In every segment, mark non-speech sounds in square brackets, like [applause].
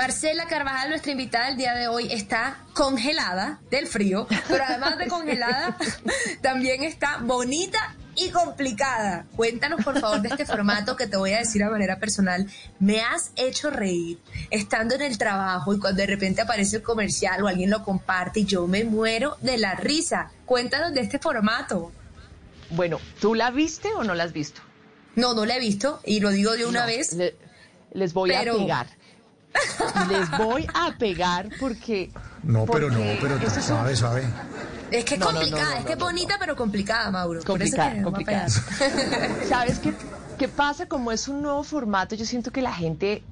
Marcela Carvajal, nuestra invitada del día de hoy, está congelada del frío, pero además de congelada, [laughs] también está bonita y complicada. Cuéntanos por favor de este formato que te voy a decir de manera personal. Me has hecho reír estando en el trabajo y cuando de repente aparece el comercial o alguien lo comparte y yo me muero de la risa. Cuéntanos de este formato. Bueno, ¿tú la viste o no la has visto? No, no la he visto y lo digo de una vez. les voy a pegar. Les voy a pegar porque. No, pero no, pero suave, suave. Es que es complicada, es que es bonita pero complicada, Mauro. Complicada, complicada. [laughs] [laughs] ¿Sabes qué, qué pasa? Como es un nuevo formato, yo siento que la gente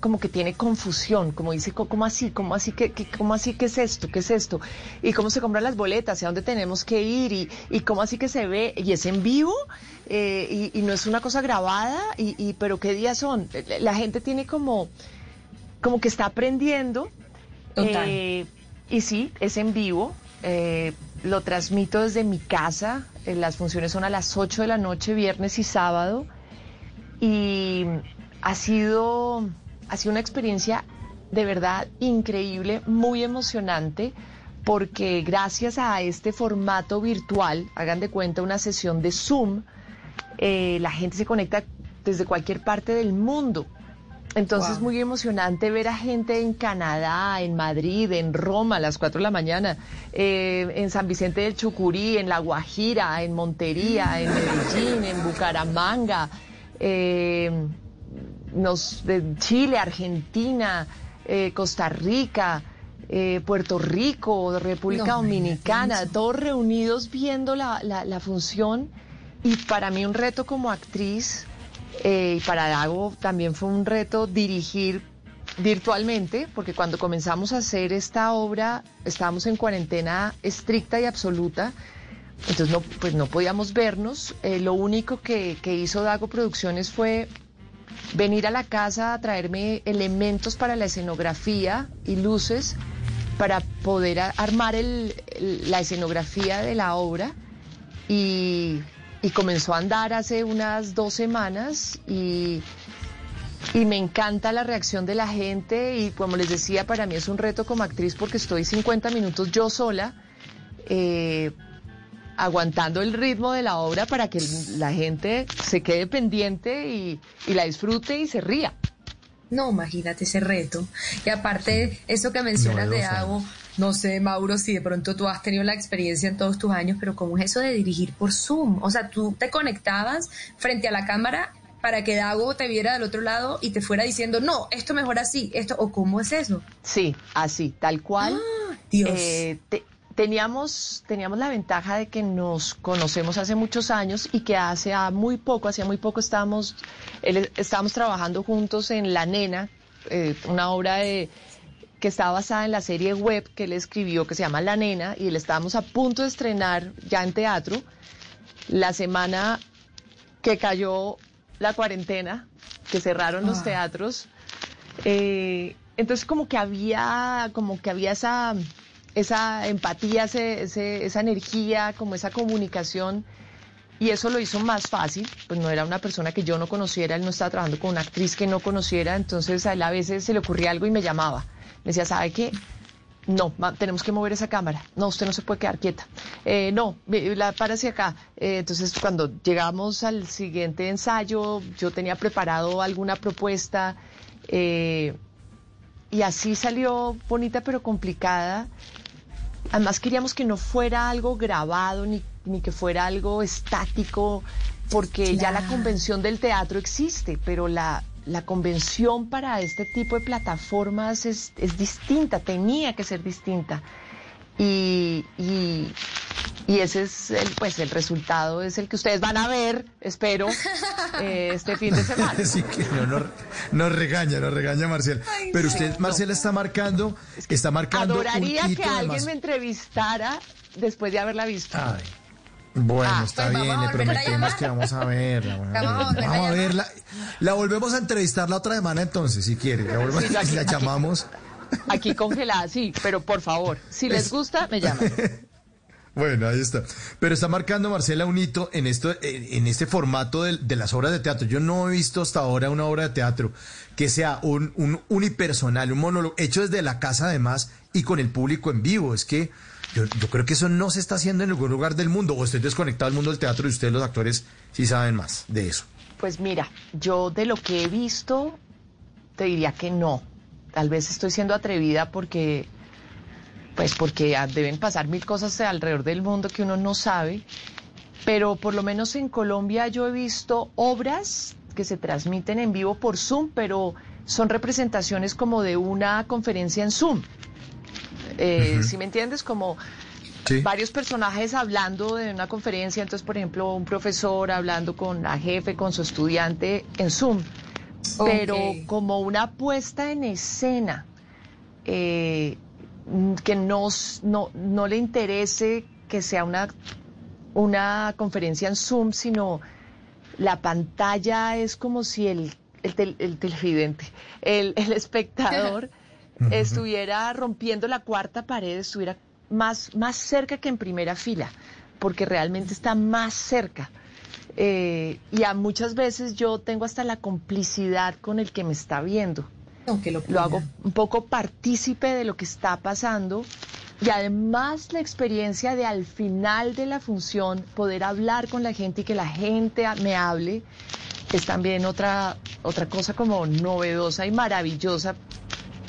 como que tiene confusión, como dice, ¿cómo así? ¿Cómo así? ¿Qué, cómo así? ¿Qué es esto? ¿Qué es esto? ¿Y cómo se compran las boletas? ¿Y a dónde tenemos que ir? ¿Y, y cómo así que se ve? ¿Y es en vivo? Eh, y, no es una cosa grabada? ¿Y, y pero qué días son? La gente tiene como, como que está aprendiendo. Total. Eh, y sí, es en vivo. Eh, lo transmito desde mi casa. Eh, las funciones son a las 8 de la noche, viernes y sábado. Y ha sido, ha sido una experiencia de verdad increíble, muy emocionante, porque gracias a este formato virtual, hagan de cuenta una sesión de Zoom, eh, la gente se conecta desde cualquier parte del mundo. Entonces es muy emocionante ver a gente en Canadá, en Madrid, en Roma a las 4 de la mañana, eh, en San Vicente del Chucurí, en La Guajira, en Montería, en Medellín, en Bucaramanga, eh, nos, de Chile, Argentina, eh, Costa Rica. Puerto Rico, República Dominicana, todos reunidos viendo la, la función y para mí un reto como actriz eh, y para Dago también fue un reto dirigir virtualmente, porque cuando comenzamos a hacer esta obra estábamos en cuarentena estricta y absoluta, entonces no, pues no podíamos vernos. Eh, lo único que, hizo Dago Producciones fue venir a la casa a traerme elementos para la escenografía y luces para poder armar la escenografía de la obra y y comenzó a andar hace unas dos semanas y, y me encanta la reacción de la gente y como les decía, para mí es un reto como actriz porque estoy 50 minutos yo sola. Eh, aguantando el ritmo de la obra para que la gente se quede pendiente y, y la disfrute y se ría. No, imagínate ese reto. Y aparte, eso que mencionas de Ago, no sé, Mauro, si de pronto tú has tenido la experiencia en todos tus años, pero ¿cómo es eso de dirigir por Zoom? O sea, tú te conectabas frente a la cámara para que Dago te viera del otro lado y te fuera diciendo, no, esto mejor así, esto, o cómo es eso. Sí, así, tal cual. Ah, Dios. Eh, teníamos, teníamos la ventaja de que nos conocemos hace muchos años y que hace muy poco, hacía muy poco estábamos, estábamos trabajando juntos en La Nena, eh, una obra de que está basada en la serie web que él escribió que se llama La Nena y le estábamos a punto de estrenar ya en teatro la semana que cayó la cuarentena, que cerraron los ah. teatros. Eh, entonces como que había, como que había esa, esa empatía, esa energía, como esa comunicación. Y eso lo hizo más fácil, pues no era una persona que yo no conociera, él no estaba trabajando con una actriz que no conociera, entonces a él a veces se le ocurría algo y me llamaba me decía, ¿sabe qué? No, tenemos que mover esa cámara. No, usted no se puede quedar quieta. Eh, no, la hacia acá. Eh, entonces, cuando llegamos al siguiente ensayo, yo tenía preparado alguna propuesta eh, y así salió bonita pero complicada. Además, queríamos que no fuera algo grabado ni, ni que fuera algo estático, porque ya la convención del teatro existe, pero la, la convención para este tipo de plataformas es, distinta, tenía que ser distinta. Y, y, ese es el, pues el resultado es el que ustedes van a ver, espero, [laughs] eh, este fin de semana. [laughs] Sí, que no, nos regaña, nos regaña Marcel. Pero usted, Marcela, está marcando, está marcando. Adoraría que alguien me entrevistara después de haberla visto. Bueno, ah, está pues bien, le prometemos que vamos a verla. vamos, a, verla. La volvemos a entrevistar la otra semana entonces, si quiere. La, volvemos, la llamamos. Aquí congelada, sí, pero por favor, si les gusta, me llaman. [laughs] Bueno, ahí está. Pero está marcando Marcela un hito en esto, en este formato de, las obras de teatro. Yo no he visto hasta ahora una obra de teatro que sea un, un unipersonal, un monólogo, hecho desde la casa además y con el público en vivo. Es que yo, yo, creo que eso no se está haciendo en ningún lugar del mundo. O estoy desconectado del mundo del teatro y ustedes los actores sí saben más de eso. Pues mira, yo de lo que he visto, te diría que no. Tal vez estoy siendo atrevida porque pues porque deben pasar mil cosas alrededor del mundo que uno no sabe, pero por lo menos en Colombia yo he visto obras que se transmiten en vivo por Zoom, pero son representaciones como de una conferencia en Zoom. Eh, Si me entiendes, como varios personajes hablando de una conferencia, entonces por ejemplo un profesor hablando con la jefe, con su estudiante en Zoom, pero como una puesta en escena. Eh, que no, no, le interese que sea una, una conferencia en Zoom, sino la pantalla es como si el, el, el televidente, el, el espectador [laughs] estuviera rompiendo la cuarta pared, estuviera más, más cerca que en primera fila, porque realmente está más cerca. Eh, y a muchas veces yo tengo hasta la complicidad con el que me está viendo. Lo, hago un poco partícipe de lo que está pasando y además la experiencia de al final de la función poder hablar con la gente y que la gente me hable es también otra, otra cosa como novedosa y maravillosa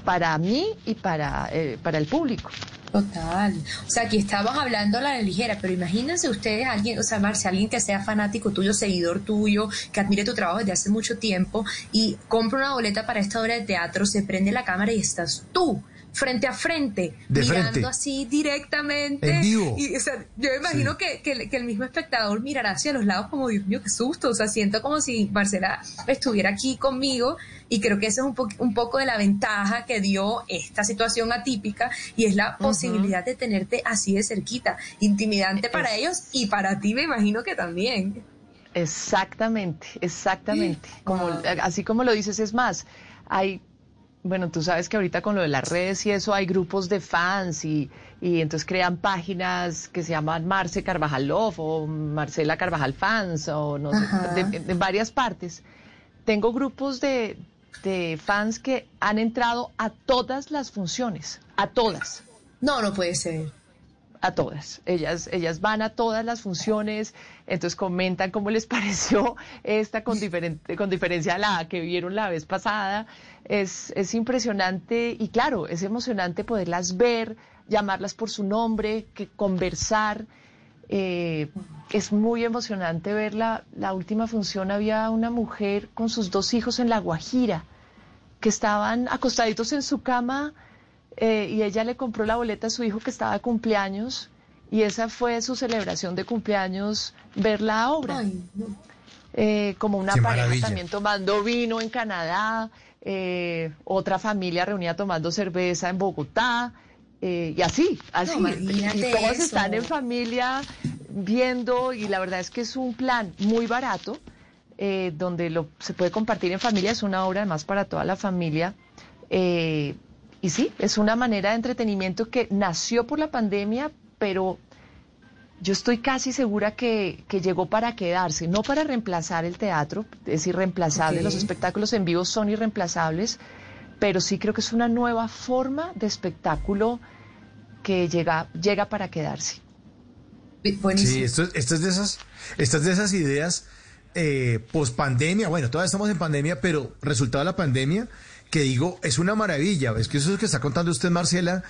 para mí y para, eh, para el público. Total. O sea, aquí estamos hablando a la ligera, pero imagínense ustedes, alguien, o sea, Marcia, alguien que sea fanático tuyo, seguidor tuyo, que admire tu trabajo desde hace mucho tiempo y compra una boleta para esta obra de teatro, se prende la cámara y estás tú frente a frente, mirando así directamente. En vivo. Y, o sea, yo me imagino que, el mismo espectador mirará hacia los lados como, Dios mío, qué susto. O sea, siento como si Marcela estuviera aquí conmigo y creo que eso es un, un poco de la ventaja que dio esta situación atípica y es la posibilidad de tenerte así de cerquita, intimidante para ellos y para ti me imagino que también. Exactamente, exactamente. Como, Así como lo dices, es más, hay bueno, tú sabes que ahorita con lo de las redes y eso hay grupos de fans y, y entonces crean páginas que se llaman Marce Carvajal Love o Marcela Carvajal Fans o no sé, de, varias partes. Tengo grupos de, de fans que han entrado a todas las funciones, a todas. No, no puede ser a todas. Ellas, ellas van a todas las funciones, entonces comentan cómo les [laughs] pareció esta con, diferente, con diferencia a la que vieron la vez pasada. Es, es impresionante y claro, es emocionante poderlas ver, llamarlas por su nombre, que conversar. Eh, es muy emocionante ver la, la última función. Había una mujer con sus dos hijos en La Guajira que estaban acostaditos en su cama eh, y ella le compró la boleta a su hijo que estaba de cumpleaños y esa fue su celebración de cumpleaños, ver la obra. Eh, como una pareja también tomando vino en Canadá, eh, otra familia reunida tomando cerveza en Bogotá, y así, así. y todos están en familia viendo, y la verdad es que es un plan muy barato, donde lo, se puede compartir en familia, es una obra además para toda la familia. Y sí, es una manera de entretenimiento que nació por la pandemia, pero yo estoy casi segura que, llegó para quedarse, no para reemplazar el teatro, es irreemplazable, los espectáculos en vivo son irreemplazables, pero sí creo que es una nueva forma de espectáculo que llega, llega para quedarse. Sí, esto, es de esas, estas de esas ideas eh, post pandemia, bueno, todavía estamos en pandemia, pero resultado de la pandemia que digo, es una maravilla. Es que eso es lo que está contando usted, Marcela.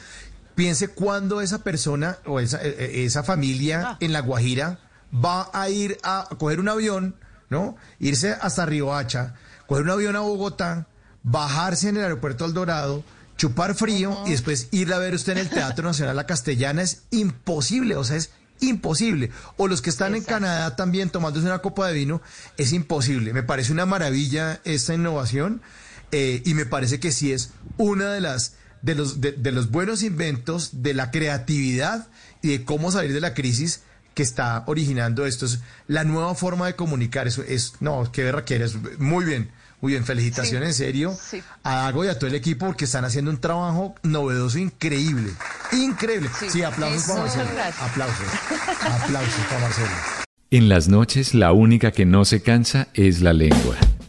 Piense cuándo esa persona o esa, eh, eh, esa familia ah. en La Guajira va a ir a coger un avión, ¿no? Irse hasta Riohacha, coger un avión a Bogotá, bajarse en el aeropuerto El Dorado, chupar frío y después ir a ver usted en el Teatro Nacional La Castellana. Es imposible, o sea, es imposible. O los que están en Canadá también tomándose una copa de vino, es imposible. Me parece una maravilla esta innovación. Eh, y me parece que sí es una de las de los de, los buenos inventos de la creatividad y de cómo salir de la crisis que está originando esto es la nueva forma de comunicar eso es no qué verra quieres muy bien muy bien felicitaciones en serio a Ago y a todo el equipo porque están haciendo un trabajo novedoso increíble increíble. Sí, aplausos para Marcelo. Aplausos. Aplausos para Marcelo. En las noches, la única que no se cansa es la lengua.